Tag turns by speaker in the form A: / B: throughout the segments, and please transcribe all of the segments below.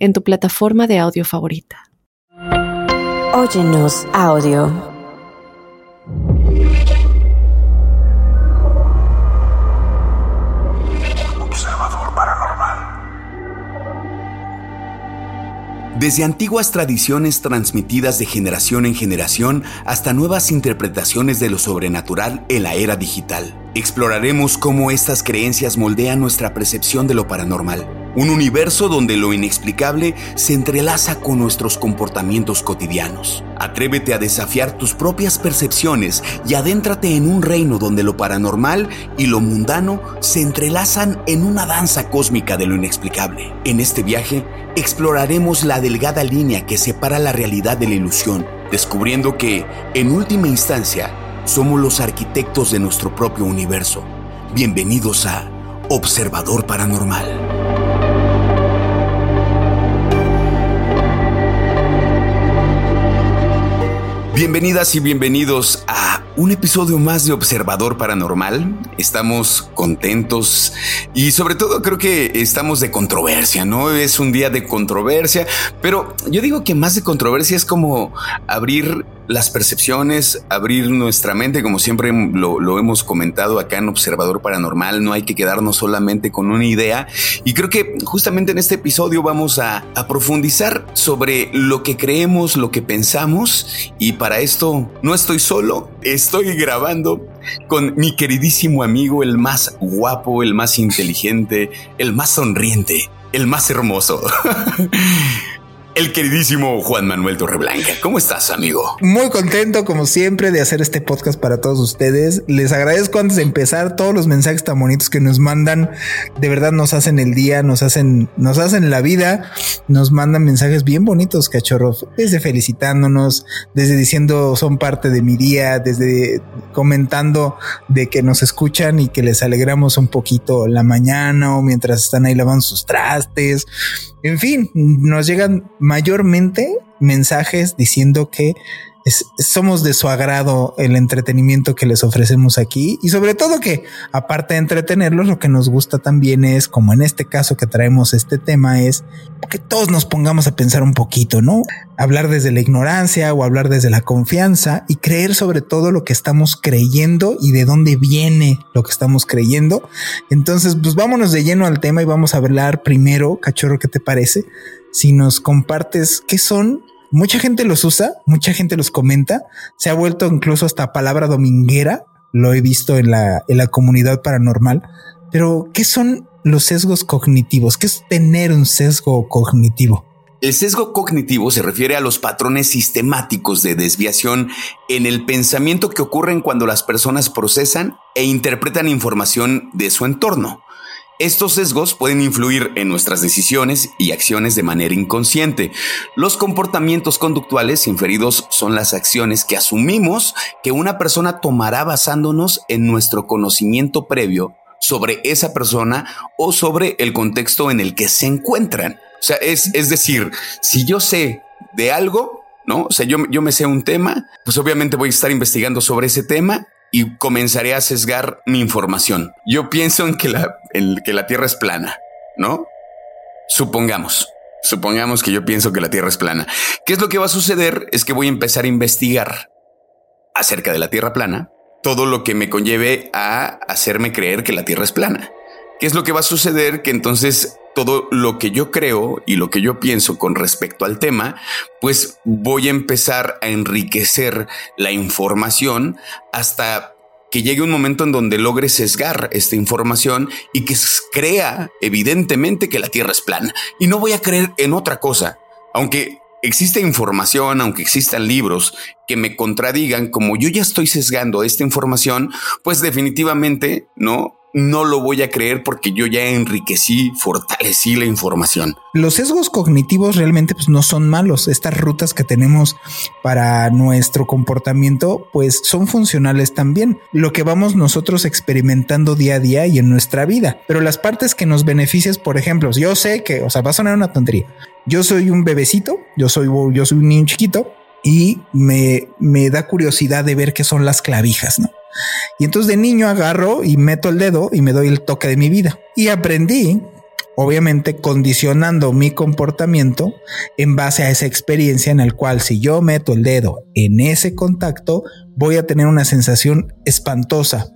A: en tu plataforma de audio favorita.
B: Óyenos audio.
C: Desde antiguas tradiciones transmitidas de generación en generación hasta nuevas interpretaciones de lo sobrenatural en la era digital, exploraremos cómo estas creencias moldean nuestra percepción de lo paranormal. Un universo donde lo inexplicable se entrelaza con nuestros comportamientos cotidianos. Atrévete a desafiar tus propias percepciones y adéntrate en un reino donde lo paranormal y lo mundano se entrelazan en una danza cósmica de lo inexplicable. En este viaje exploraremos la delgada línea que separa la realidad de la ilusión, descubriendo que, en última instancia, somos los arquitectos de nuestro propio universo. Bienvenidos a Observador Paranormal. Bienvenidas y bienvenidos a un episodio más de Observador Paranormal. Estamos contentos y sobre todo creo que estamos de controversia, ¿no? Es un día de controversia, pero yo digo que más de controversia es como abrir las percepciones, abrir nuestra mente, como siempre lo, hemos comentado acá en Observador Paranormal, no hay que quedarnos solamente con una idea. Y creo que justamente en este episodio vamos a, a profundizar sobre lo que creemos, lo que pensamos. Y para esto no estoy solo, estoy grabando con mi queridísimo amigo, el más guapo, el más inteligente, el más sonriente, el más hermoso. el queridísimo Juan Manuel Torreblanca. ¿Cómo estás, amigo?
D: Muy contento, como siempre, de hacer este podcast para todos ustedes. Les agradezco antes de empezar todos los mensajes tan bonitos que nos mandan. De verdad nos hacen el día, nos hacen, nos hacen la vida, nos mandan mensajes bien bonitos, cachorros, desde felicitándonos, desde diciendo son parte de mi día, desde comentando de que nos escuchan y que les alegramos un poquito la mañana o mientras están ahí lavando sus trastes. En fin, nos llegan mayormente mensajes diciendo que somos de su agrado el entretenimiento que les ofrecemos aquí y sobre todo que aparte de entretenerlos lo que nos gusta también es como en este caso que traemos este tema es que todos nos pongamos a pensar un poquito, ¿no? Hablar desde la ignorancia o hablar desde la confianza y creer sobre todo lo que estamos creyendo y de dónde viene lo que estamos creyendo. Entonces, pues vámonos de lleno al tema y vamos a hablar primero, cachorro, ¿qué te parece? Si nos compartes qué son Mucha gente los usa, mucha gente los comenta, se ha vuelto incluso hasta palabra dominguera, lo he visto en la, en la comunidad paranormal, pero ¿qué son los sesgos cognitivos? ¿Qué es tener un sesgo cognitivo?
C: El sesgo cognitivo se refiere a los patrones sistemáticos de desviación en el pensamiento que ocurren cuando las personas procesan e interpretan información de su entorno. Estos sesgos pueden influir en nuestras decisiones y acciones de manera inconsciente. Los comportamientos conductuales inferidos son las acciones que asumimos que una persona tomará basándonos en nuestro conocimiento previo sobre esa persona o sobre el contexto en el que se encuentran. O sea, es, es decir, si yo sé de algo, ¿no? O sea, yo, yo me sé un tema, pues obviamente voy a estar investigando sobre ese tema y comenzaré a sesgar mi información. Yo pienso en que la, en que la Tierra es plana, ¿no? Supongamos. Supongamos que yo pienso que la Tierra es plana. ¿Qué es lo que va a suceder? Es que voy a empezar a investigar acerca de la Tierra plana, todo lo que me conlleve a hacerme creer que la Tierra es plana. ¿Qué es lo que va a suceder? Que entonces todo lo que yo creo y lo que yo pienso con respecto al tema, pues voy a empezar a enriquecer la información hasta que llegue un momento en donde logre sesgar esta información y que crea evidentemente que la Tierra es plana. Y no voy a creer en otra cosa, aunque existe información, aunque existan libros que me contradigan, como yo ya estoy sesgando esta información, pues definitivamente no no lo voy a creer porque yo ya enriquecí, fortalecí la información.
D: Los sesgos cognitivos realmente pues, no son malos. Estas rutas que tenemos para nuestro comportamiento pues son funcionales también. Lo que vamos nosotros experimentando día a día y en nuestra vida. Pero las partes que nos beneficias, por ejemplo, yo sé que, o sea, va a sonar una tontería. Yo soy un bebecito, yo soy, yo soy un niño chiquito y me, me da curiosidad de ver qué son las clavijas, ¿no? Y entonces de niño agarro y meto el dedo y me doy el toque de mi vida. Y aprendí, obviamente condicionando mi comportamiento en base a esa experiencia en el cual si yo meto el dedo en ese contacto, voy a tener una sensación espantosa,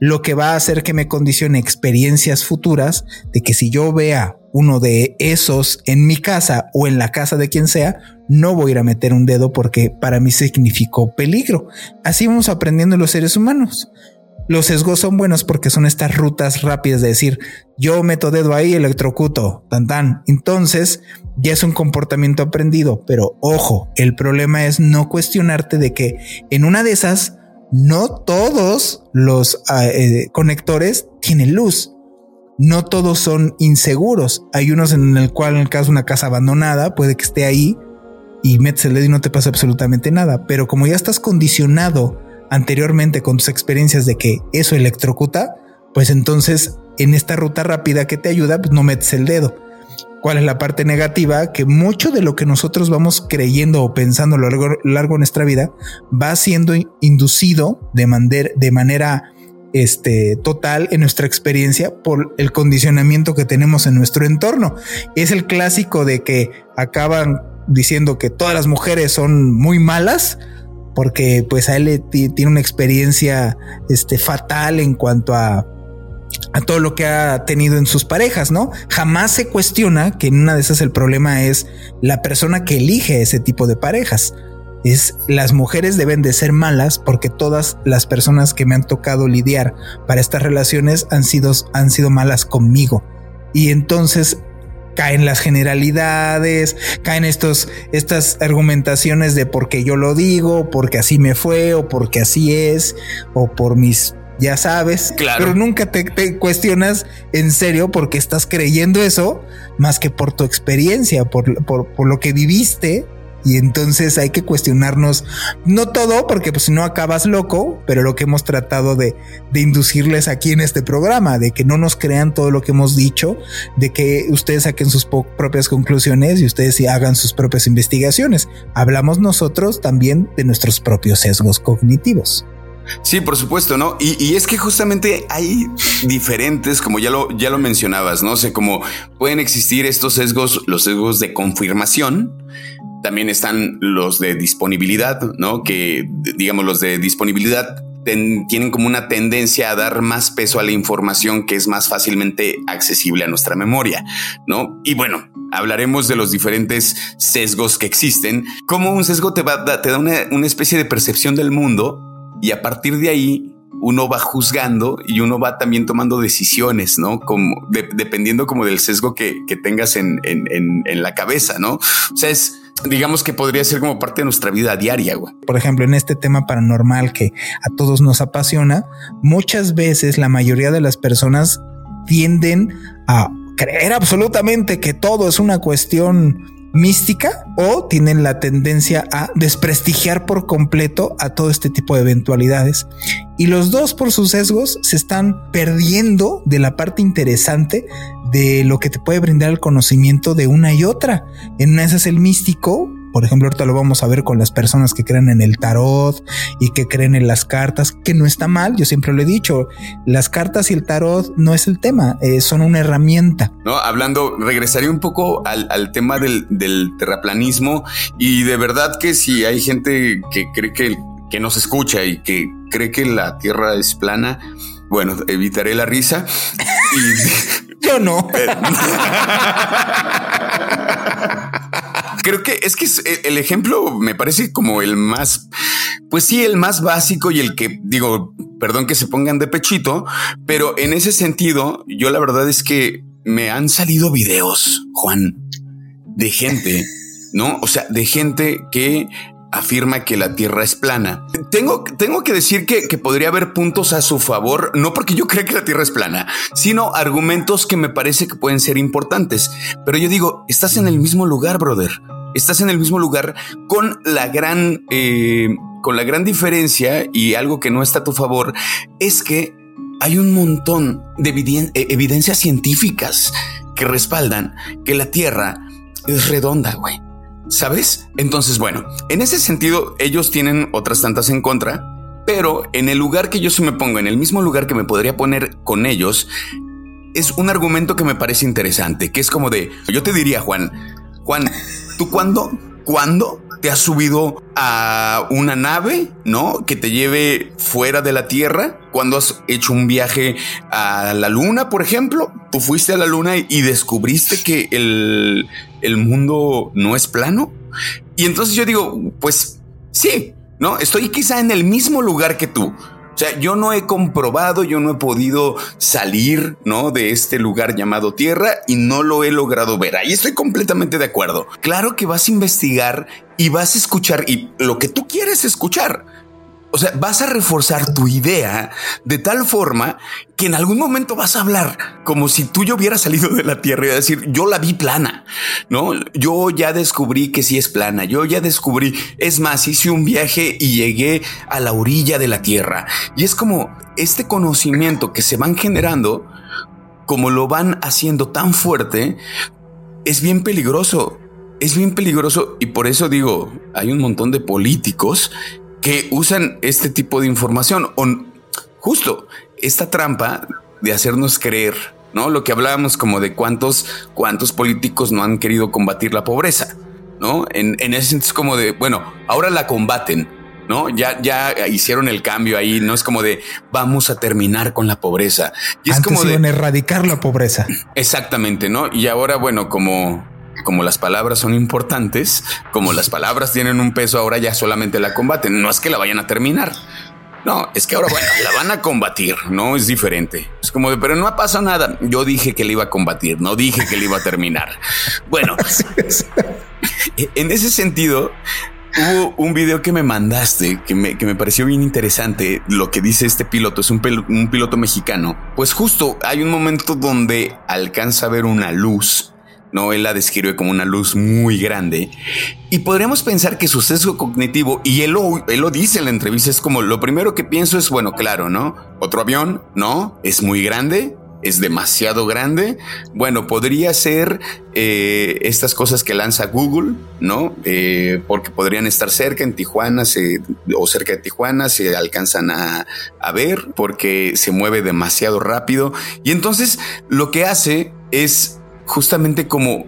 D: lo que va a hacer que me condicione experiencias futuras de que si yo vea uno de esos en mi casa o en la casa de quien sea, no voy a ir a meter un dedo porque para mí significó peligro. Así vamos aprendiendo los seres humanos. Los sesgos son buenos porque son estas rutas rápidas de decir, yo meto dedo ahí, electrocuto, tan tan. Entonces, ya es un comportamiento aprendido, pero ojo, el problema es no cuestionarte de que en una de esas, no todos los ah, eh, conectores tienen luz. No todos son inseguros. Hay unos en el cual, en el caso de una casa abandonada, puede que esté ahí y metes el dedo y no te pasa absolutamente nada. Pero como ya estás condicionado anteriormente con tus experiencias de que eso electrocuta, pues entonces en esta ruta rápida que te ayuda, pues no metes el dedo. ¿Cuál es la parte negativa? Que mucho de lo que nosotros vamos creyendo o pensando a lo largo, largo de nuestra vida va siendo inducido de, de manera este, total en nuestra experiencia por el condicionamiento que tenemos en nuestro entorno. Es el clásico de que acaban diciendo que todas las mujeres son muy malas porque pues a él tiene una experiencia este, fatal en cuanto a, a todo lo que ha tenido en sus parejas, ¿no? Jamás se cuestiona que en una de esas el problema es la persona que elige ese tipo de parejas. Es las mujeres deben de ser malas porque todas las personas que me han tocado lidiar para estas relaciones han sido, han sido malas conmigo. Y entonces caen las generalidades, caen estos, estas argumentaciones de porque yo lo digo, porque así me fue, o porque así es, o por mis ya sabes,
C: claro.
D: pero nunca te, te, cuestionas en serio porque estás creyendo eso más que por tu experiencia, por, por, por lo que viviste y entonces hay que cuestionarnos, no todo, porque pues si no acabas loco, pero lo que hemos tratado de, de, inducirles aquí en este programa, de que no nos crean todo lo que hemos dicho, de que ustedes saquen sus propias conclusiones y ustedes hagan sus propias investigaciones. Hablamos nosotros también de nuestros propios sesgos cognitivos.
C: Sí, por supuesto, ¿no? Y, es que justamente hay diferentes, como ya lo, ya lo mencionabas, ¿no? O sea, como pueden existir estos sesgos, los sesgos de confirmación, también están los de disponibilidad, ¿no? Que digamos los de disponibilidad tienen como una tendencia a dar más peso a la información que es más fácilmente accesible a nuestra memoria, ¿no? Y bueno, hablaremos de los diferentes sesgos que existen, como un sesgo te, va, te da una, especie de percepción del mundo y a partir de ahí uno va juzgando y uno va también tomando decisiones, ¿no? Como dependiendo como del sesgo que, que tengas en, en, en, en, la cabeza, ¿no? O sea, es, digamos que podría ser como parte de nuestra vida diaria, güey.
D: Por ejemplo, en este tema paranormal que a todos nos apasiona, muchas veces la mayoría de las personas tienden a creer absolutamente que todo es una cuestión mística o tienen la tendencia a desprestigiar por completo a todo este tipo de eventualidades. Y los dos por sus sesgos se están perdiendo de la parte interesante de lo que te puede brindar el conocimiento de una y otra. En una es el místico, por ejemplo, ahorita lo vamos a ver con las personas que creen en el tarot y que creen en las cartas, que no está mal, yo siempre lo he dicho, las cartas y el tarot no es el tema, eh, son una herramienta.
C: No, hablando, regresaría un poco al, al tema del, del, terraplanismo y de verdad que si hay gente que cree que, que nos escucha y que cree que la Tierra es plana, bueno, evitaré la risa y...
D: Yo no.
C: Creo que es que el ejemplo me parece como el más, pues sí, el más básico y el que digo, perdón que se pongan de pechito, pero en ese sentido, yo la verdad es que me han salido videos, Juan, de gente, ¿no? O sea, de gente que afirma que la Tierra es plana. Tengo, tengo que decir que, que, podría haber puntos a su favor, no porque yo crea que la Tierra es plana, sino argumentos que me parece que pueden ser importantes. Pero yo digo, estás en el mismo lugar, brother. Estás en el mismo lugar con la gran, eh, con la gran diferencia y algo que no está a tu favor es que hay un montón de eh, evidencias científicas que respaldan que la Tierra es redonda, güey. ¿Sabes? Entonces, bueno, en ese sentido, ellos tienen otras tantas en contra, pero en el lugar que yo se me pongo, en el mismo lugar que me podría poner con ellos, es un argumento que me parece interesante, que es como de, yo te diría, Juan, Juan, ¿tú cuándo, cuándo te has subido a una nave, ¿no? Que te lleve fuera de la Tierra. Cuando has hecho un viaje a la Luna, por ejemplo, tú fuiste a la Luna y descubriste que el, el mundo no es plano. Y entonces yo digo, pues sí, ¿no? Estoy quizá en el mismo lugar que tú. O sea, yo no he comprobado, yo no he podido salir, ¿no? De este lugar llamado Tierra y no lo he logrado ver. Ahí estoy completamente de acuerdo. Claro que vas a investigar y vas a escuchar y lo que tú quieres escuchar. O sea, vas a reforzar tu idea de tal forma que en algún momento vas a hablar como si tú yo hubiera salido de la Tierra y decir, yo la vi plana, ¿no? Yo ya descubrí que sí es plana, yo ya descubrí, es más, hice un viaje y llegué a la orilla de la Tierra. Y es como este conocimiento que se van generando, como lo van haciendo tan fuerte, es bien peligroso. Es bien peligroso y por eso digo, hay un montón de políticos que usan este tipo de información o justo esta trampa de hacernos creer, ¿no? Lo que hablábamos como de cuántos, cuántos políticos no han querido combatir la pobreza, ¿no? En, en ese sentido es como de, bueno, ahora la combaten, ¿no? Ya, ya hicieron el cambio ahí, no es como de vamos a terminar con la pobreza.
D: Y es como de erradicar la pobreza.
C: Exactamente, ¿no? Y ahora, bueno, como como las palabras son importantes, como las palabras tienen un peso, ahora ya solamente la combaten. No es que la vayan a terminar. No, es que ahora bueno, la van a combatir, no es diferente. Es como de, pero no ha pasado nada. Yo dije que le iba a combatir, no dije que le iba a terminar. Bueno, en ese sentido, hubo un video que me mandaste que me, que me, pareció bien interesante. Lo que dice este piloto es un, un piloto mexicano. Pues justo hay un momento donde alcanza a ver una luz ¿no? Él la describe como una luz muy grande. Y podríamos pensar que su sesgo cognitivo, y él lo, él lo dice en la entrevista, es como lo primero que pienso es, bueno, claro, ¿no? Otro avión, ¿no? Es muy grande, es demasiado grande. Bueno, podría ser eh, estas cosas que lanza Google, ¿no? Eh, porque podrían estar cerca en Tijuana o cerca de Tijuana, se alcanzan a, a ver porque se mueve demasiado rápido. Y entonces lo que hace es justamente como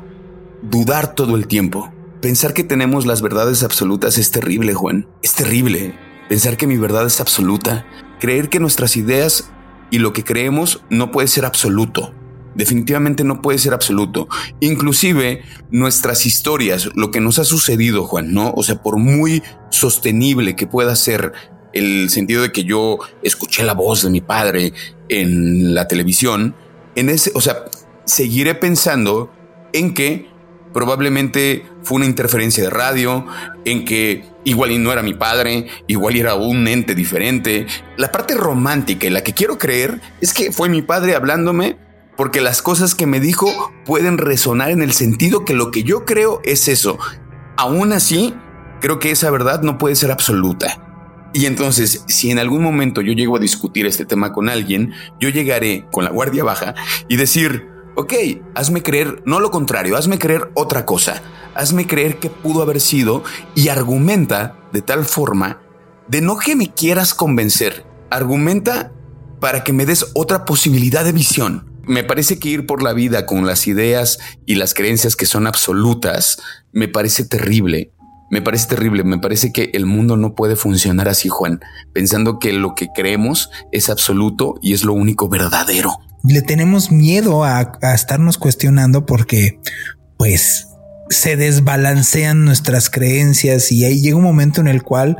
C: dudar todo el tiempo. Pensar que tenemos las verdades absolutas es terrible, Juan. Es terrible. Pensar que mi verdad es absoluta. Creer que nuestras ideas y lo que creemos no puede ser absoluto. Definitivamente no puede ser absoluto. Inclusive nuestras historias, lo que nos ha sucedido, Juan, ¿no? O sea, por muy sostenible que pueda ser el sentido de que yo escuché la voz de mi padre en la televisión, en ese, o sea, seguiré pensando en que probablemente fue una interferencia de radio, en que igual no era mi padre, igual era un ente diferente. La parte romántica y la que quiero creer es que fue mi padre hablándome porque las cosas que me dijo pueden resonar en el sentido que lo que yo creo es eso. Aún así, creo que esa verdad no puede ser absoluta. Y entonces, si en algún momento yo llego a discutir este tema con alguien, yo llegaré con la guardia baja y decir, ok, hazme creer, no lo contrario, hazme creer otra cosa, hazme creer que pudo haber sido y argumenta de tal forma de no que me quieras convencer, argumenta para que me des otra posibilidad de visión. Me parece que ir por la vida con las ideas y las creencias que son absolutas me parece terrible. Me parece terrible, me parece que el mundo no puede funcionar así, Juan, pensando que lo que creemos es absoluto y es lo único verdadero
D: le tenemos miedo a, estarnos cuestionando porque pues se desbalancean nuestras creencias y ahí llega un momento en el cual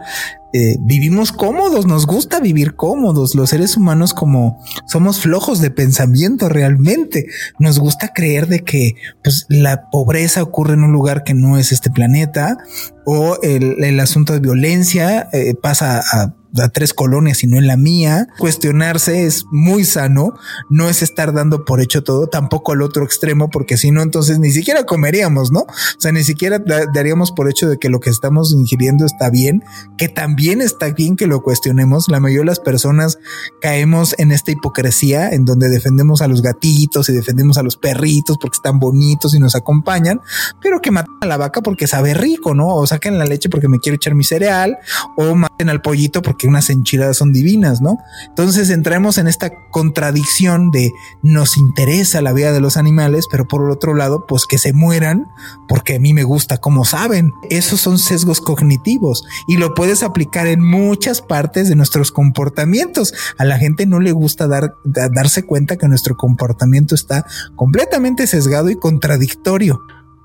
D: eh, vivimos cómodos, nos gusta vivir cómodos. Los seres humanos como somos flojos de pensamiento realmente. Nos gusta creer de que pues, la pobreza ocurre en un lugar que no es este planeta o el, asunto de violencia eh, pasa a a tres colonias y no en la mía. Cuestionarse es muy sano, no es estar dando por hecho todo, tampoco al otro extremo, porque si no, entonces ni siquiera comeríamos, ¿no? O sea, ni siquiera daríamos por hecho de que lo que estamos ingiriendo está bien, que también está bien que lo cuestionemos. La mayoría de las personas caemos en esta hipocresía en donde defendemos a los gatitos y defendemos a los perritos porque están bonitos y nos acompañan, pero que matan a la vaca porque sabe rico, ¿no? O saquen la leche porque me quiero echar mi cereal, o maten al pollito porque que unas enchiladas son divinas, ¿no? Entonces entramos en esta contradicción de nos interesa la vida de los animales, pero por el otro lado, pues que se mueran porque a mí me gusta como saben. Esos son sesgos cognitivos y lo puedes aplicar en muchas partes de nuestros comportamientos. A la gente no le gusta dar, darse cuenta que nuestro comportamiento está completamente sesgado y contradictorio.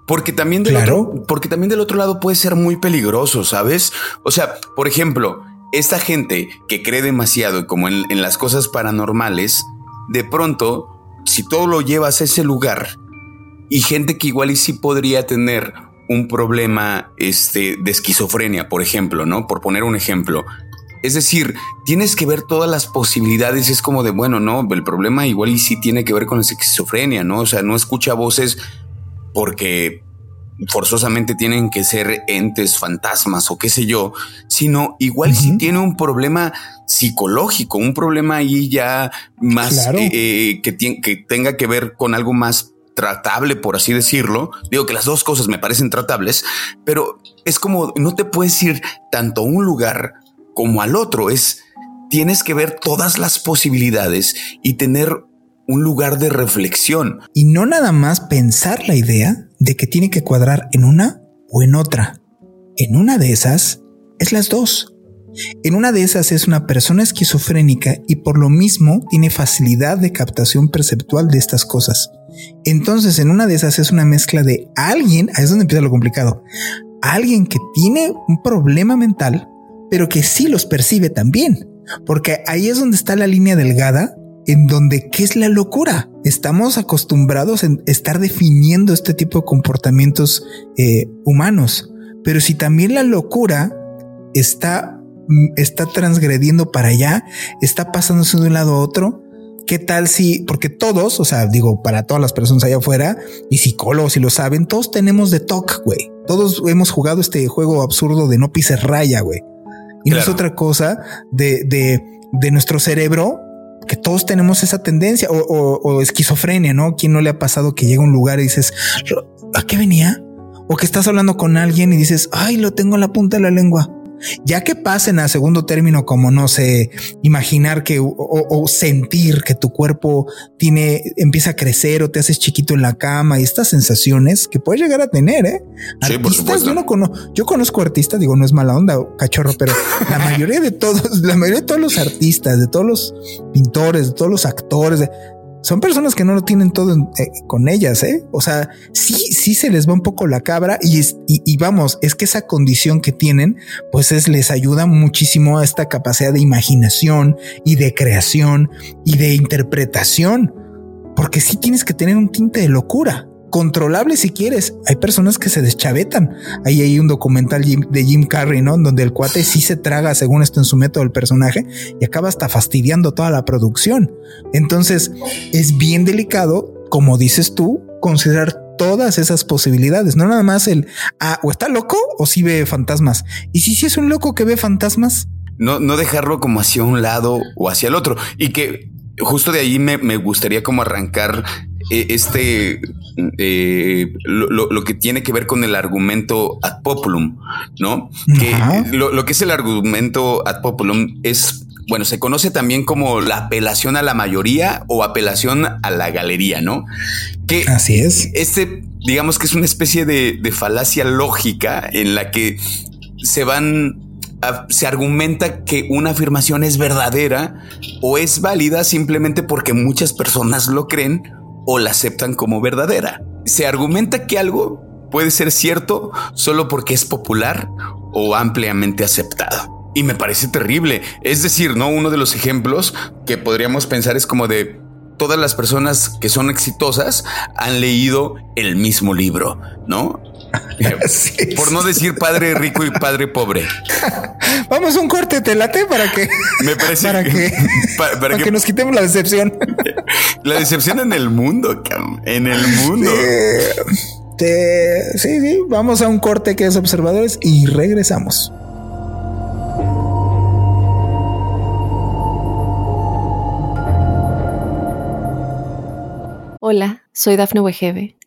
C: Porque también del otro, porque también del otro lado puede ser muy peligroso, ¿sabes? O sea, por ejemplo, esta gente que cree demasiado como en, las cosas paranormales, de pronto, si todo lo llevas a ese lugar, y gente que igual y sí podría tener un problema este, de esquizofrenia, por ejemplo, ¿no? Por poner un ejemplo. Es decir, tienes que ver todas las posibilidades. Es como de, bueno, no, el problema igual y sí tiene que ver con la esquizofrenia, ¿no? O sea, no escucha voces porque forzosamente tienen que ser entes, fantasmas o qué sé yo, sino igual si tiene un problema psicológico, un problema ahí ya más eh, eh, que, que tenga que ver con algo más tratable, por así decirlo. Digo que las dos cosas me parecen tratables, pero es como no te puedes ir tanto a un lugar como al otro. Es tienes que ver todas las posibilidades y tener un lugar de reflexión.
D: Y no nada más pensar la idea de que tiene que cuadrar en una o en otra. En una de esas es las dos. En una de esas es una persona esquizofrénica y por lo mismo tiene facilidad de captación perceptual de estas cosas. Entonces en una de esas es una mezcla de alguien, ahí es donde empieza lo complicado, alguien que tiene un problema mental, pero que sí los percibe también. Porque ahí es donde está la línea delgada en donde qué es la locura. Estamos acostumbrados a estar definiendo este tipo de comportamientos eh, humanos, pero si también la locura está, mm, está transgrediendo para allá, está pasándose de un lado a otro, ¿Qué tal si, porque todos, o sea, digo, para todas las personas allá afuera y psicólogos si lo saben, todos tenemos de TOC, güey. Todos hemos jugado este juego absurdo de no pises raya, güey. Y no es otra cosa de, de, de nuestro cerebro que todos tenemos esa tendencia o, esquizofrenia, ¿no? ¿Quién no le ha pasado que llega a un lugar y dices, ¿a qué venía? O que estás hablando con alguien y dices, ay, lo tengo en la punta de la lengua. Ya que pasen a segundo término, como no sé, imaginar que o, sentir que tu cuerpo tiene, empieza a crecer o te haces chiquito en la cama y estas sensaciones que puedes llegar a tener, ¿eh? artistas, yo no conozco, yo conozco artistas, digo, no es mala onda, cachorro, pero la mayoría de todos, la mayoría de todos los artistas, de todos los pintores, de todos los actores, de, son personas que no lo tienen todo eh, con ellas, ¿eh? O sea, sí, sí se les va un poco la cabra y, y, vamos, es que esa condición que tienen, pues es, les ayuda muchísimo a esta capacidad de imaginación y de creación y de interpretación, porque sí tienes que tener un tinte de locura controlable si quieres. Hay personas que se deschavetan. Ahí hay un documental de Jim Carrey, ¿no? Donde el cuate sí se traga según esto en su método el personaje y acaba hasta fastidiando toda la producción. Entonces es bien delicado, como dices tú, considerar todas esas posibilidades, no nada más el, ah, o está loco o si ve fantasmas. Y si sí es un loco que ve fantasmas.
C: No, no dejarlo como hacia un lado o hacia el otro. Y que justo de ahí me, me gustaría como arrancar este eh, lo, que tiene que ver con el argumento ad populum, ¿no? Que lo, que es el argumento ad populum es, bueno, se conoce también como la apelación a la mayoría o apelación a la galería, ¿no?
D: Que así es.
C: Este, digamos que es una especie de, de falacia lógica en la que se van se argumenta que una afirmación es verdadera o es válida simplemente porque muchas personas lo creen o la aceptan como verdadera. Se argumenta que algo puede ser cierto solo porque es popular o ampliamente aceptado. Y me parece terrible. Es decir, no uno de los ejemplos que podríamos pensar es como de todas las personas que son exitosas han leído el mismo libro, ¿no? Por no decir padre rico y padre pobre.
D: Vamos a un corte, te late para que
C: me parece
D: para que, para, que, nos quitemos la decepción.
C: La decepción en el mundo, en el mundo.
D: sí, sí, vamos a un corte que es observadores y regresamos.
A: Hola, soy Dafne Wegebe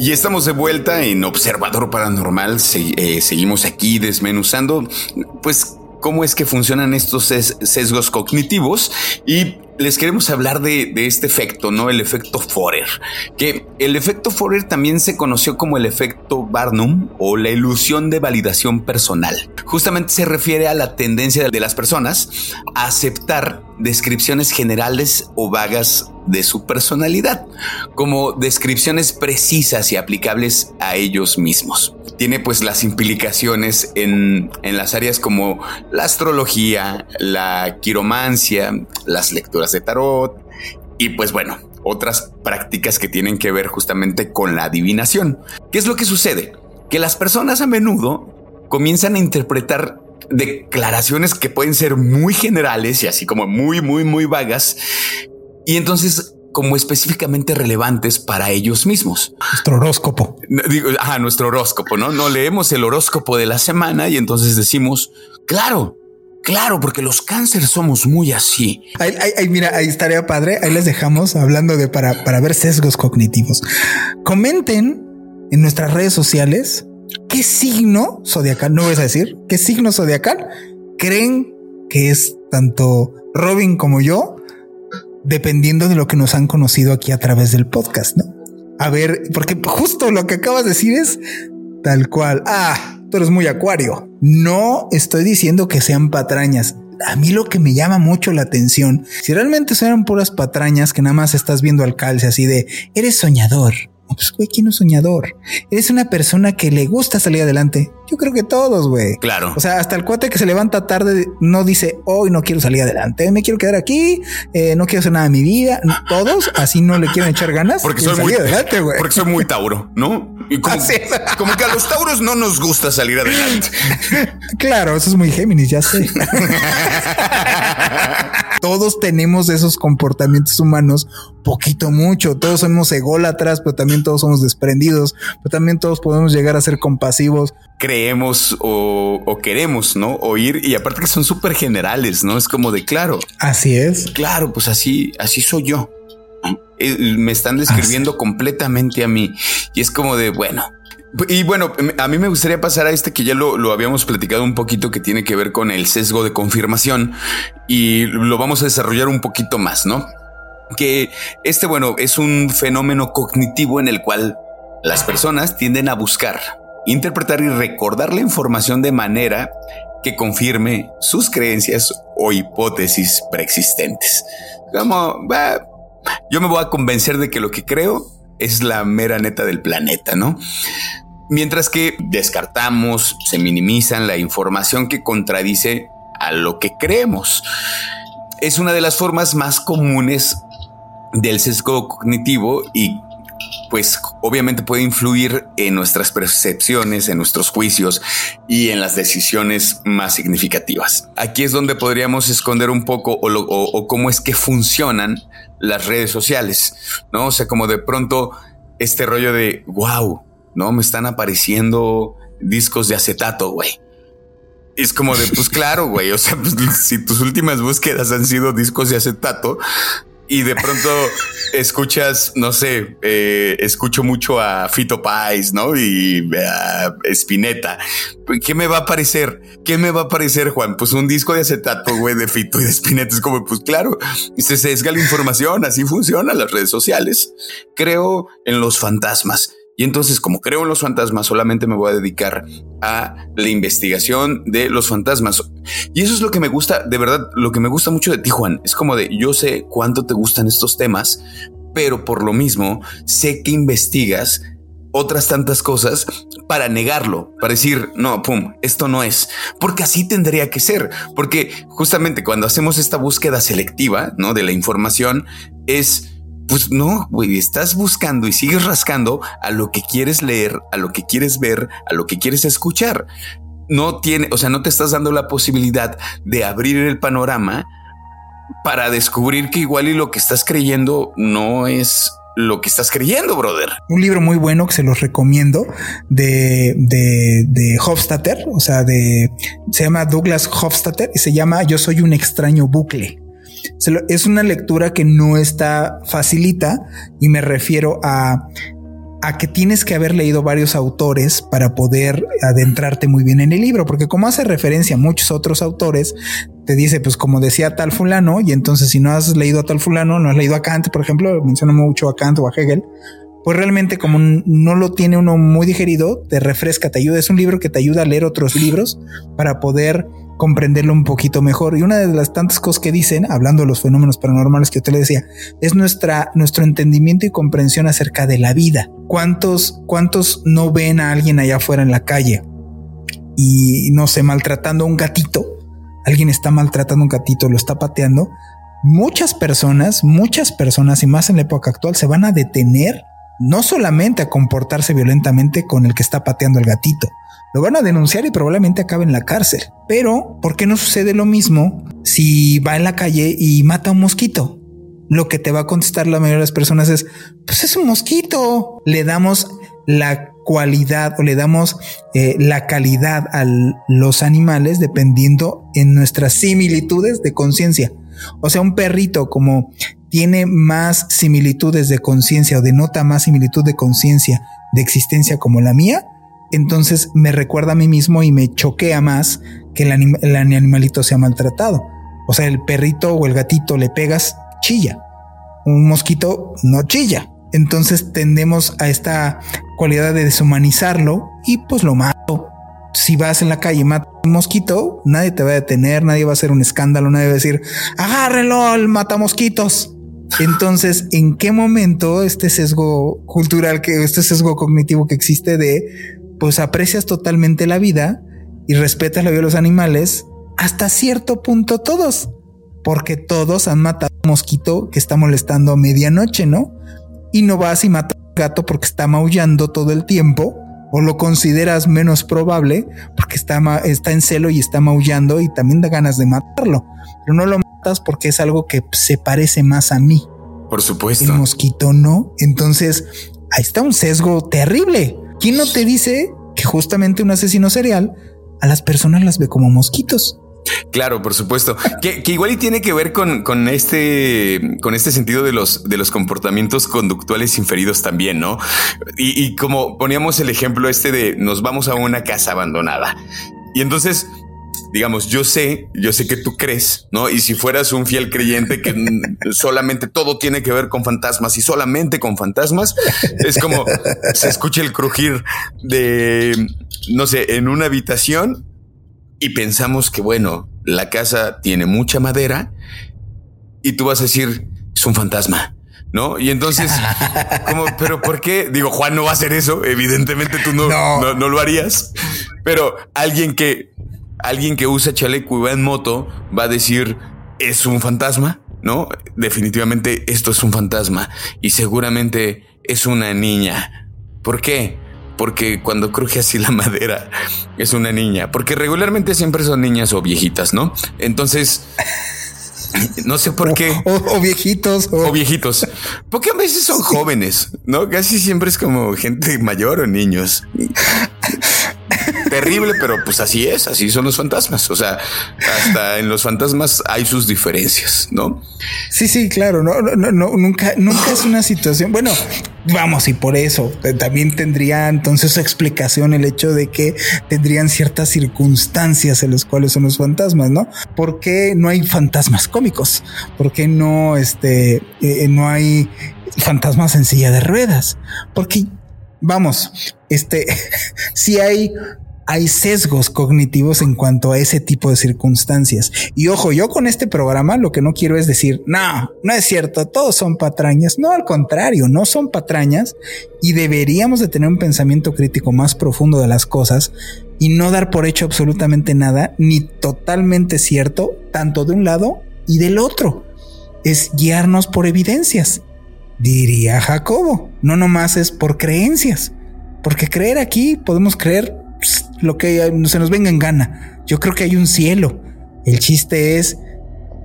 C: Y estamos de vuelta en Observador Paranormal. Eh, seguimos aquí desmenuzando, pues, cómo es que funcionan estos sesgos cognitivos y les queremos hablar de, este efecto, ¿no? El efecto Forer. Que el efecto Forer también se conoció como el efecto Barnum o la ilusión de validación personal. Justamente se refiere a la tendencia de las personas a aceptar descripciones generales o vagas de su personalidad, como descripciones precisas y aplicables a ellos mismos. Tiene pues las implicaciones en, en las áreas como la astrología, la quiromancia, las lecturas de tarot y pues bueno, otras prácticas que tienen que ver justamente con la adivinación. ¿Qué es lo que sucede? Que las personas a menudo comienzan a interpretar declaraciones que pueden ser muy generales y así como muy, muy, muy vagas. Y entonces como específicamente relevantes para ellos mismos.
D: Nuestro horóscopo.
C: Digo, ah, nuestro horóscopo, ¿no? No leemos el horóscopo de la semana y entonces decimos, claro, Claro, porque los cánceres somos muy así.
D: Ahí, mira, ahí estaría padre. Ahí les dejamos hablando de para, para ver sesgos cognitivos. Comenten en nuestras redes sociales qué signo zodiacal, no vas a decir, qué signo zodiacal creen que es tanto Robin como yo, dependiendo de lo que nos han conocido aquí a través del podcast, ¿no? A ver, porque justo lo que acabas de decir es tal cual. Ah, tú eres muy acuario. No estoy diciendo que sean patrañas. A mí lo que me llama mucho la atención, si realmente son puras patrañas que nada más estás viendo al calce así de, eres soñador, pues, güey, ¿quién es soñador? Eres una persona que le gusta salir adelante. Yo creo que todos, güey.
C: Claro.
D: O sea, hasta el cuate que se levanta tarde no dice, hoy no quiero salir adelante, me quiero quedar aquí, eh, no quiero hacer nada de mi vida. Todos así no le quieren echar ganas.
C: Porque soy muy adelante, güey. Porque soy muy Tauro, ¿no? Y como, como, que a los Tauros no nos gusta salir adelante.
D: claro, eso es muy Géminis, ya sé. todos tenemos esos comportamientos humanos, poquito mucho. Todos somos ególatras, pero también todos somos desprendidos, pero también todos podemos llegar a ser compasivos.
C: Creemos o, queremos, ¿no? Oír y aparte que son súper generales, ¿no? Es como de claro.
D: Así es.
C: Claro, pues así, así soy yo. Eh, me están describiendo completamente a mí y es como de bueno, y bueno, a mí me gustaría pasar a este que ya lo, habíamos platicado un poquito, que tiene que ver con el sesgo de confirmación y lo vamos a desarrollar un poquito más, ¿no? Que este, bueno, es un fenómeno cognitivo en el cual las personas tienden a buscar, interpretar y recordar la información de manera que confirme sus creencias o hipótesis preexistentes. Como, yo me voy a convencer de que lo que creo es la mera neta del planeta, ¿no? Mientras que descartamos, se minimizan la información que contradice a lo que creemos. Es una de las formas más comunes del sesgo cognitivo y pues obviamente puede influir en nuestras percepciones, en nuestros juicios y en las decisiones más significativas. Aquí es donde podríamos esconder un poco o, cómo es que funcionan las redes sociales, ¿no? O sea, como de pronto este rollo de, wow, no me están apareciendo discos de acetato, güey. Es como de, pues claro, güey, o sea, pues, si tus últimas búsquedas han sido discos de acetato, y de pronto escuchas, no sé, eh, escucho mucho a Fito Pais, ¿no? Y a Spinetta. ¿Qué me va a parecer? ¿Qué me va a parecer, Juan? Pues un disco de acetato, güey, de Fito y de Spinetta. Es como, pues claro, se sesga la información, así funcionan las redes sociales. Creo en los fantasmas. Y entonces, como creo en los fantasmas, solamente me voy a dedicar a la investigación de los fantasmas. Y eso es lo que me gusta, de verdad, lo que me gusta mucho de ti, Juan. Es como de, yo sé cuánto te gustan estos temas, pero por lo mismo, sé que investigas otras tantas cosas para negarlo, para decir, no, pum, esto no es, porque así tendría que ser, porque justamente cuando hacemos esta búsqueda selectiva, ¿no? De la información, es pues no, güey, estás buscando y sigues rascando a lo que quieres leer, a lo que quieres ver, a lo que quieres escuchar. No tiene, o sea, no te estás dando la posibilidad de abrir el panorama para descubrir que igual y lo que estás creyendo no es lo que estás creyendo, brother.
D: Un libro muy bueno que se los recomiendo de, de, de Hofstadter, o sea, de, se llama Douglas Hofstadter y se llama Yo soy un extraño bucle es una lectura que no está facilita y me refiero a, a que tienes que haber leído varios autores para poder adentrarte muy bien en el libro, porque como hace referencia a muchos otros autores, te dice, pues como decía tal fulano, y entonces si no has leído a tal fulano, no has leído a Kant, por ejemplo, menciona mucho a Kant o a Hegel, pues realmente como no lo tiene uno muy digerido, te refresca, te ayuda, es un libro que te ayuda a leer otros libros para poder comprenderlo un poquito mejor. Y una de las tantas cosas que dicen, hablando de los fenómenos paranormales que usted le decía, es nuestra, nuestro entendimiento y comprensión acerca de la vida. ¿Cuántos, cuántos no ven a alguien allá afuera en la calle y no sé, maltratando a un gatito? Alguien está maltratando a un gatito, lo está pateando. Muchas personas, muchas personas y más en la época actual se van a detener no solamente a comportarse violentamente con el que está pateando el gatito, lo van a denunciar y probablemente acabe en la cárcel. Pero, ¿por qué no sucede lo mismo si va en la calle y mata a un mosquito? Lo que te va a contestar la mayoría de las personas es, pues es un mosquito. Le damos la cualidad o le damos eh, la calidad a los animales dependiendo en nuestras similitudes de conciencia. O sea, un perrito como tiene más similitudes de conciencia o denota más similitud de conciencia de existencia como la mía, entonces me recuerda a mí mismo y me choquea más que el, animalito sea maltratado. O sea, el perrito o el gatito le pegas, chilla. Un mosquito no chilla. Entonces tendemos a esta cualidad de deshumanizarlo y pues lo mato. Si vas en la calle y matas un mosquito, nadie te va a detener, nadie va a hacer un escándalo, nadie va a decir, agárrenlo al mosquitos. Entonces, ¿en qué momento este sesgo cultural, que este sesgo cognitivo que existe de pues aprecias totalmente la vida y respetas la vida de los animales hasta cierto punto todos, porque todos han matado a un mosquito que está molestando a medianoche, ¿no? Y no vas y matas a un gato porque está maullando todo el tiempo, o lo consideras menos probable porque está, está en celo y está maullando y también da ganas de matarlo, pero no lo matas porque es algo que se parece más a mí.
C: Por supuesto.
D: El mosquito no. Entonces, ahí está un sesgo terrible. ¿Quién no te dice que justamente un asesino serial a las personas las ve como mosquitos?
C: Claro, por supuesto. Que, igual y tiene que ver con, con, este, con este sentido de los, de los comportamientos conductuales inferidos también, ¿no? Y, y, como poníamos el ejemplo este de nos vamos a una casa abandonada. Y entonces digamos, yo sé, yo sé que tú crees, ¿no? Y si fueras un fiel creyente que solamente todo tiene que ver con fantasmas y solamente con fantasmas, es como se escucha el crujir de, no sé, en una habitación y pensamos que, bueno, la casa tiene mucha madera y tú vas a decir, es un fantasma. ¿no? Y entonces, como, pero ¿por qué? Digo, Juan no va a hacer eso, evidentemente tú no, no, no, lo harías, pero alguien que alguien que usa chaleco y va en moto va a decir es un fantasma, ¿no? Definitivamente esto es un fantasma y seguramente es una niña. ¿Por qué? Porque cuando cruje así la madera es una niña, porque regularmente siempre son niñas o viejitas, ¿no? Entonces, no sé por qué.
D: O, viejitos.
C: O... viejitos. Porque a veces son jóvenes, ¿no? Casi siempre es como gente mayor o niños. Terrible, pero pues así es, así son los fantasmas. O sea, hasta en los fantasmas hay sus diferencias, ¿no?
D: Sí, sí, claro. No, no, no, nunca, nunca es una situación. Bueno, vamos, y por eso eh, también tendría entonces explicación el hecho de que tendrían ciertas circunstancias en las cuales son los fantasmas, ¿no? ¿Por qué no hay fantasmas cómicos? ¿Por qué no, este, eh, no hay fantasmas en silla de ruedas? Porque vamos, este, si hay hay sesgos cognitivos en cuanto a ese tipo de circunstancias. Y ojo, yo con este programa lo que no quiero es decir, no, no es cierto, todos son patrañas. No, al contrario, no son patrañas y deberíamos de tener un pensamiento crítico más profundo de las cosas y no dar por hecho absolutamente nada, ni totalmente cierto, tanto de un lado y del otro. Es guiarnos por evidencias. Diría Jacobo, no nomás es por creencias. Porque creer aquí podemos creer lo que se nos venga en gana. Yo creo que hay un cielo. El chiste es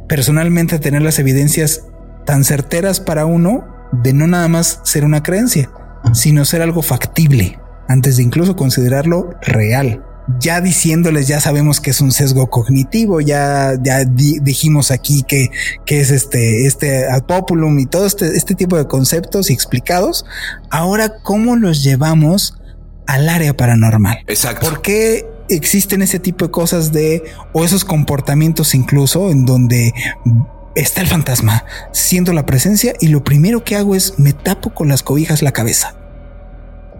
D: personalmente tener las evidencias tan certeras para uno de no nada más ser una creencia, sino ser algo factible antes de incluso considerarlo real. Ya diciéndoles, ya sabemos que es un sesgo cognitivo, ya, ya dijimos aquí que, que es este, este populum y todo este, este tipo de conceptos explicados. Ahora, ¿cómo los llevamos al área paranormal.
C: Exacto.
D: ¿Por qué existen ese tipo de cosas de, o esos comportamientos incluso en donde está el fantasma, siendo la presencia y lo primero que hago es me tapo con las cobijas la cabeza?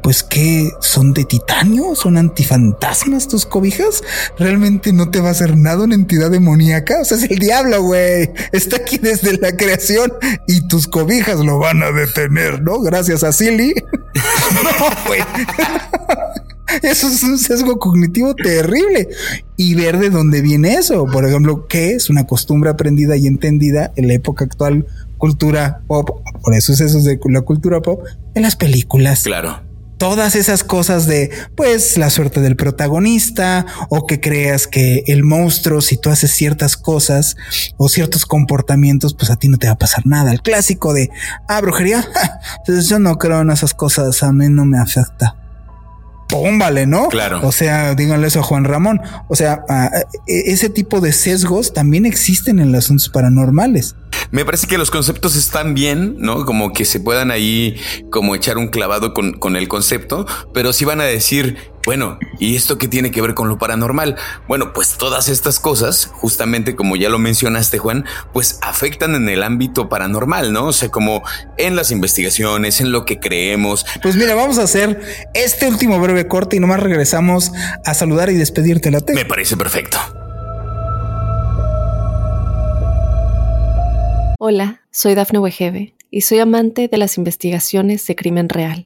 D: Pues que son de titanio, son antifantasmas tus cobijas. Realmente no te va a hacer nada una entidad demoníaca. O sea, es el diablo, güey. Está aquí desde la creación y tus cobijas lo van a detener, ¿no? Gracias a Silly. no, güey. Eso es un sesgo cognitivo terrible. Y ver de dónde viene eso. Por ejemplo, ¿qué es una costumbre aprendida y entendida en la época actual, cultura pop. Por eso es eso de la cultura pop en las películas.
C: Claro
D: todas esas cosas de pues la suerte del protagonista o que creas que el monstruo si tú haces ciertas cosas o ciertos comportamientos pues a ti no te va a pasar nada. El clásico de ah brujería pues yo no creo en esas cosas a mí no me afecta pómbale, ¿no?
C: Claro.
D: O sea, díganle eso a Juan Ramón. O sea, e, ese tipo de sesgos también existen en los asuntos paranormales.
C: Me parece que los conceptos están bien, ¿no? Como que se puedan ahí como echar un clavado con, con el concepto, pero si van a decir, bueno, ¿y esto qué tiene que ver con lo paranormal? Bueno, pues todas estas cosas, justamente como ya lo mencionaste, Juan, pues afectan en el ámbito paranormal, ¿no? O sea, como en las investigaciones, en lo que creemos.
D: Pues mira, vamos a hacer este último breve corte y nomás regresamos a saludar y despedirte la
C: Me parece perfecto.
A: Hola, soy Dafne Wegebe y soy amante de las investigaciones de crimen real.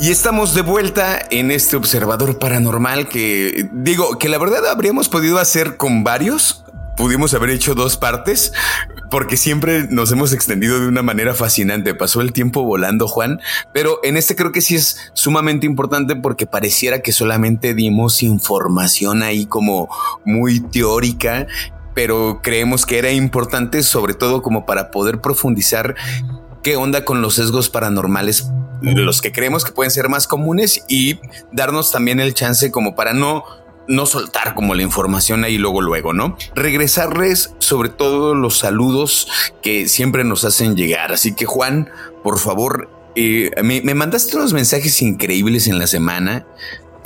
C: Y estamos de vuelta en este observador paranormal que digo que la verdad habríamos podido hacer con varios. Pudimos haber hecho dos partes porque siempre nos hemos extendido de una manera fascinante. Pasó el tiempo volando, Juan, pero en este creo que sí es sumamente importante porque pareciera que solamente dimos información ahí como muy teórica pero creemos que era importante sobre todo como para poder profundizar qué onda con los sesgos paranormales, los que creemos que pueden ser más comunes y darnos también el chance como para no no soltar como la información ahí luego luego, ¿no? Regresarles sobre todo los saludos que siempre nos hacen llegar. Así que Juan, por favor, eh, me, me, mandaste unos mensajes increíbles en la semana.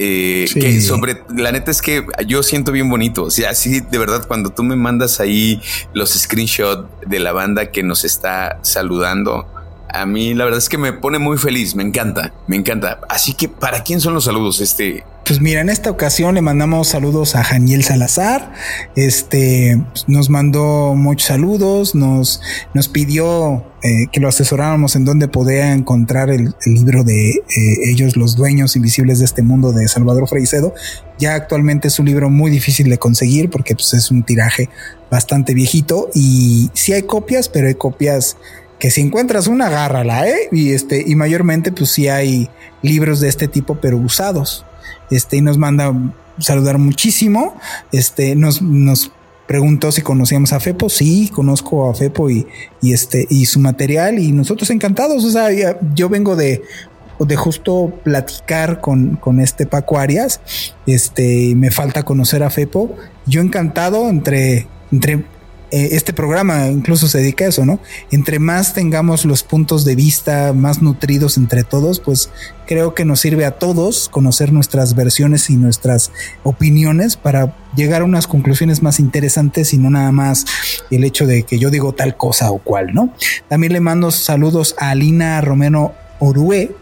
C: Eh, que sobre la neta es que yo siento bien bonito. O sea, así de verdad, cuando tú me mandas ahí los screenshots de la banda que nos está saludando, A mí la verdad es que me pone muy feliz, me encanta, me encanta. Así que, ¿para quién son los saludos? Este.
D: Pues mira, en esta ocasión le mandamos saludos a Janiel Salazar. Este pues, nos mandó muchos saludos, nos, nos pidió eh, que lo asesoráramos en dónde podía encontrar el, libro de eh, ellos, los dueños invisibles de este mundo de Salvador Freicedo. Ya actualmente es un libro muy difícil de conseguir porque pues, es un tiraje bastante viejito y sí hay copias, pero hay copias que si encuentras una, agárrala, ¿eh? Y este, y mayormente, pues sí hay libros de este tipo, pero usados. Este, y nos manda saludar muchísimo. Este, nos, nos preguntó si conocíamos a Fepo. Sí, conozco a Fepo y, y este, y su material, y nosotros encantados. O sea, yo vengo de, de justo platicar con, con este Paco Arias. Este, me falta conocer a Fepo. Yo encantado entre, entre eh, este programa incluso se dedica a eso, ¿no? Entre más tengamos los puntos de vista más nutridos entre todos, pues creo que nos sirve a todos conocer nuestras versiones y nuestras opiniones para llegar a unas conclusiones más interesantes y no nada más el hecho de que yo digo tal cosa o cual, ¿no? También le mando saludos a Alina Romero Orue,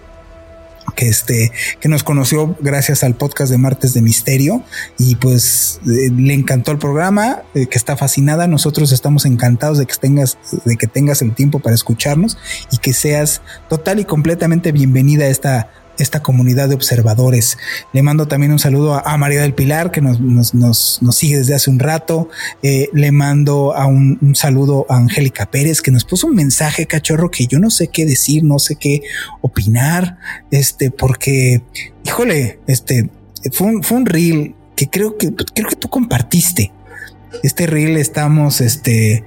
D: que este que nos conoció gracias al podcast de Martes de Misterio y pues eh, le encantó el programa, eh, que está fascinada. Nosotros estamos encantados de que tengas de que tengas el tiempo para escucharnos y que seas total y completamente bienvenida a esta esta comunidad de observadores. Le mando también un saludo a, María del Pilar, que nos, nos, nos, sigue desde hace un rato. Eh, le mando a un, saludo a Angélica Pérez, que nos puso un mensaje, cachorro, que yo no sé qué decir, no sé qué opinar, este, porque, híjole, este, fue un, fue un reel que creo que, creo que tú compartiste. Este reel estamos, este, eh,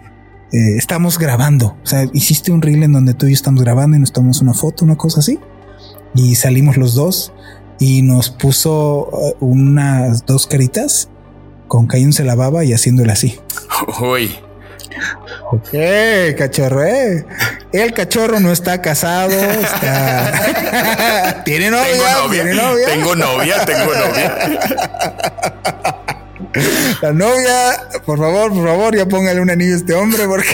D: estamos grabando. O sea, hiciste un reel en donde tú y yo estamos grabando y nos tomamos una foto, una cosa así y salimos los dos y nos puso uh, unas dos caritas con Cayún se lavaba y haciéndole así.
C: Uy.
D: Ok, cachorro, eh. El cachorro no está casado, está. ¿Tiene novia?
C: Tengo novia. ¿Tiene novia? Tengo novia, tengo novia.
D: La novia, por favor, por favor, ya póngale un anillo a este hombre porque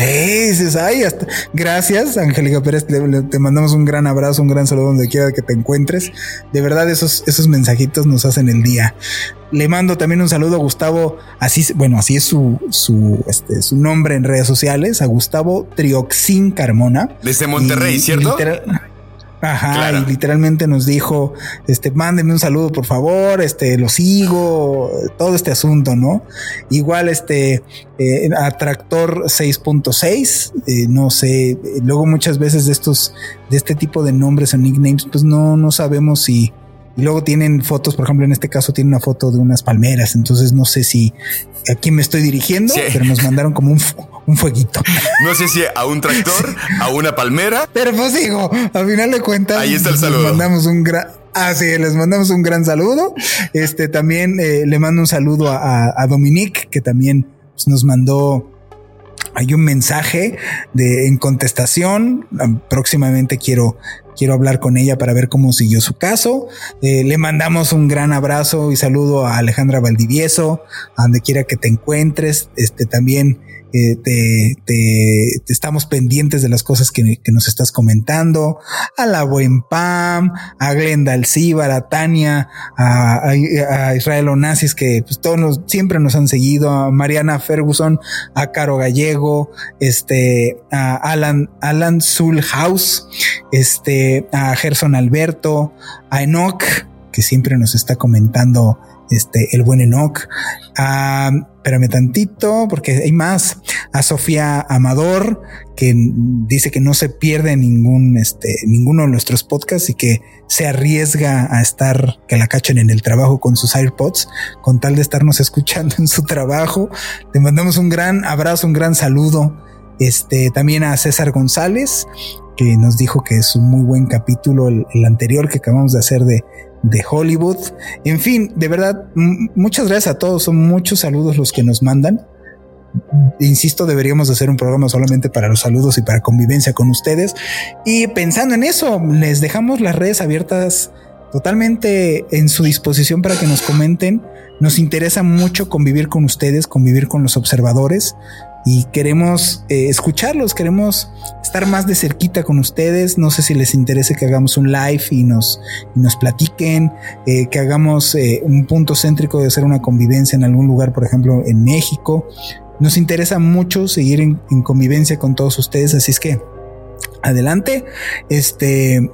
D: dices, ay, hasta... Gracias, Angélica Pérez. te mandamos un gran abrazo, un gran saludo donde quiera que te encuentres. De verdad, esos, esos mensajitos nos hacen el día. Le mando también un saludo a Gustavo, así, bueno, así es su, su, este, su nombre en redes sociales, a Gustavo Trioxin Carmona.
C: Desde Monterrey, ¿cierto?
D: Ajá, y literalmente nos dijo, este, mándenme un saludo, por favor, este, lo sigo, todo este asunto, ¿no? Igual, este, eh, Atractor 6.6, eh, no sé, luego muchas veces de estos, de este tipo de nombres o nicknames, pues no, no sabemos si, y luego tienen fotos, por ejemplo, en este caso tiene una foto de unas palmeras, entonces no sé si a quién me estoy dirigiendo, pero nos mandaron como un, un fueguito.
C: No sé si a un tractor, a una palmera.
D: Pero pues digo, a final de cuentas,
C: ahí está el saludo.
D: Les mandamos un gran. Ah, sí, les mandamos un gran saludo. Este también eh, le mando un saludo a, a Dominique, que también pues, nos mandó hay un mensaje de en contestación. Próximamente quiero quiero hablar con ella para ver cómo siguió su caso. Eh, le mandamos un gran abrazo y saludo a Alejandra Valdivieso, a donde quiera que te encuentres. Este también eh, te, te, estamos pendientes de las cosas que, nos estás comentando, a la buen Pam, a Glenda Alcíbar, a Tania, a, Israel Onassis, que pues, todos siempre nos han seguido, a Mariana Ferguson, a Caro Gallego, este, a Alan, Alan Zulhaus, este, a Gerson Alberto, a Enoch, que siempre nos está comentando este, el buen Enoch, a, espérame tantito, porque hay más, a Sofía Amador, que dice que no se pierde ningún, este, ninguno de nuestros podcasts y que se arriesga a estar, que la cachen en el trabajo con sus AirPods, con tal de estarnos escuchando en su trabajo. Le mandamos un gran abrazo, un gran saludo. Este, también a César González, que nos dijo que es un muy buen capítulo el anterior que acabamos de hacer de, de Hollywood. En fin, de verdad, muchas gracias a todos. Son muchos saludos los que nos mandan. Insisto, deberíamos hacer un programa solamente para los saludos y para convivencia con ustedes. Y pensando en eso, les dejamos las redes abiertas totalmente en su disposición para que nos comenten. Nos interesa mucho convivir con ustedes, convivir con los observadores. Y queremos eh, escucharlos, queremos estar más de cerquita con ustedes. No sé si les interese que hagamos un live y nos, nos platiquen, eh, que hagamos eh, un punto céntrico de hacer una convivencia en algún lugar, por ejemplo, en México. Nos interesa mucho seguir en, en convivencia con todos ustedes, así es que adelante. Este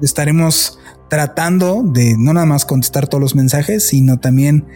D: estaremos tratando de no nada más contestar todos los mensajes, sino también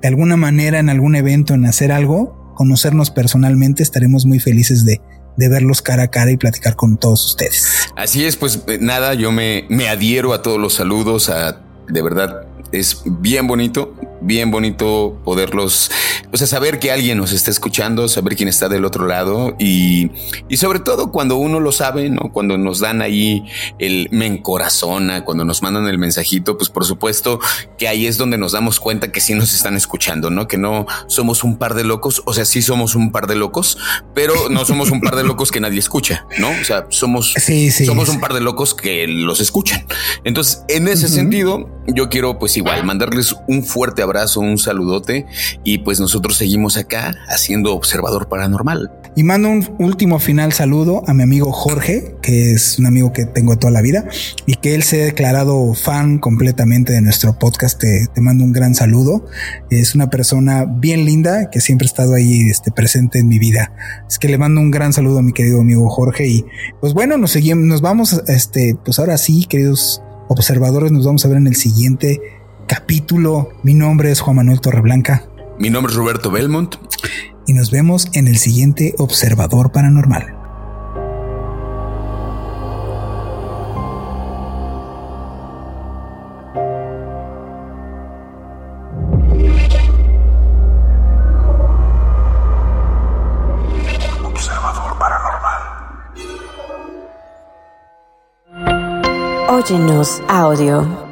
D: de alguna manera en algún evento en hacer algo, conocernos personalmente, estaremos muy felices de, de verlos cara a cara y platicar con todos ustedes.
C: Así es, pues eh, nada, yo me, me adhiero a todos los saludos, a de verdad es bien bonito, bien bonito poderlos, o sea, saber que alguien nos está escuchando, saber quién está del otro lado y, y sobre todo cuando uno lo sabe, ¿no? Cuando nos dan ahí el me encorazona, cuando nos mandan el mensajito, pues por supuesto que ahí es donde nos damos cuenta que sí nos están escuchando, ¿no? Que no somos un par de locos, o sea, sí somos un par de locos, pero no somos un par de locos que nadie escucha, ¿no? O sea, somos, somos un par de locos que los escuchan. Entonces, en ese sentido, yo quiero pues igual mandarles un fuerte abrazo, un saludote y pues nosotros seguimos acá haciendo observador paranormal.
D: Y mando un último final saludo a mi amigo Jorge, que es un amigo que tengo toda la vida y que él se ha declarado fan completamente de nuestro podcast. Te, mando un gran saludo. Es una persona bien linda que siempre ha estado ahí este, presente en mi vida. Es que le mando un gran saludo a mi querido amigo Jorge y pues bueno, nos seguimos, nos vamos, este, pues ahora sí, queridos observadores, nos vamos a ver en el siguiente capítulo. Mi nombre es Juan Manuel Torreblanca.
C: Mi nombre es Roberto Belmont.
D: Y nos vemos en el siguiente Observador Paranormal.
B: Observador Paranormal.
A: Óyenos audio.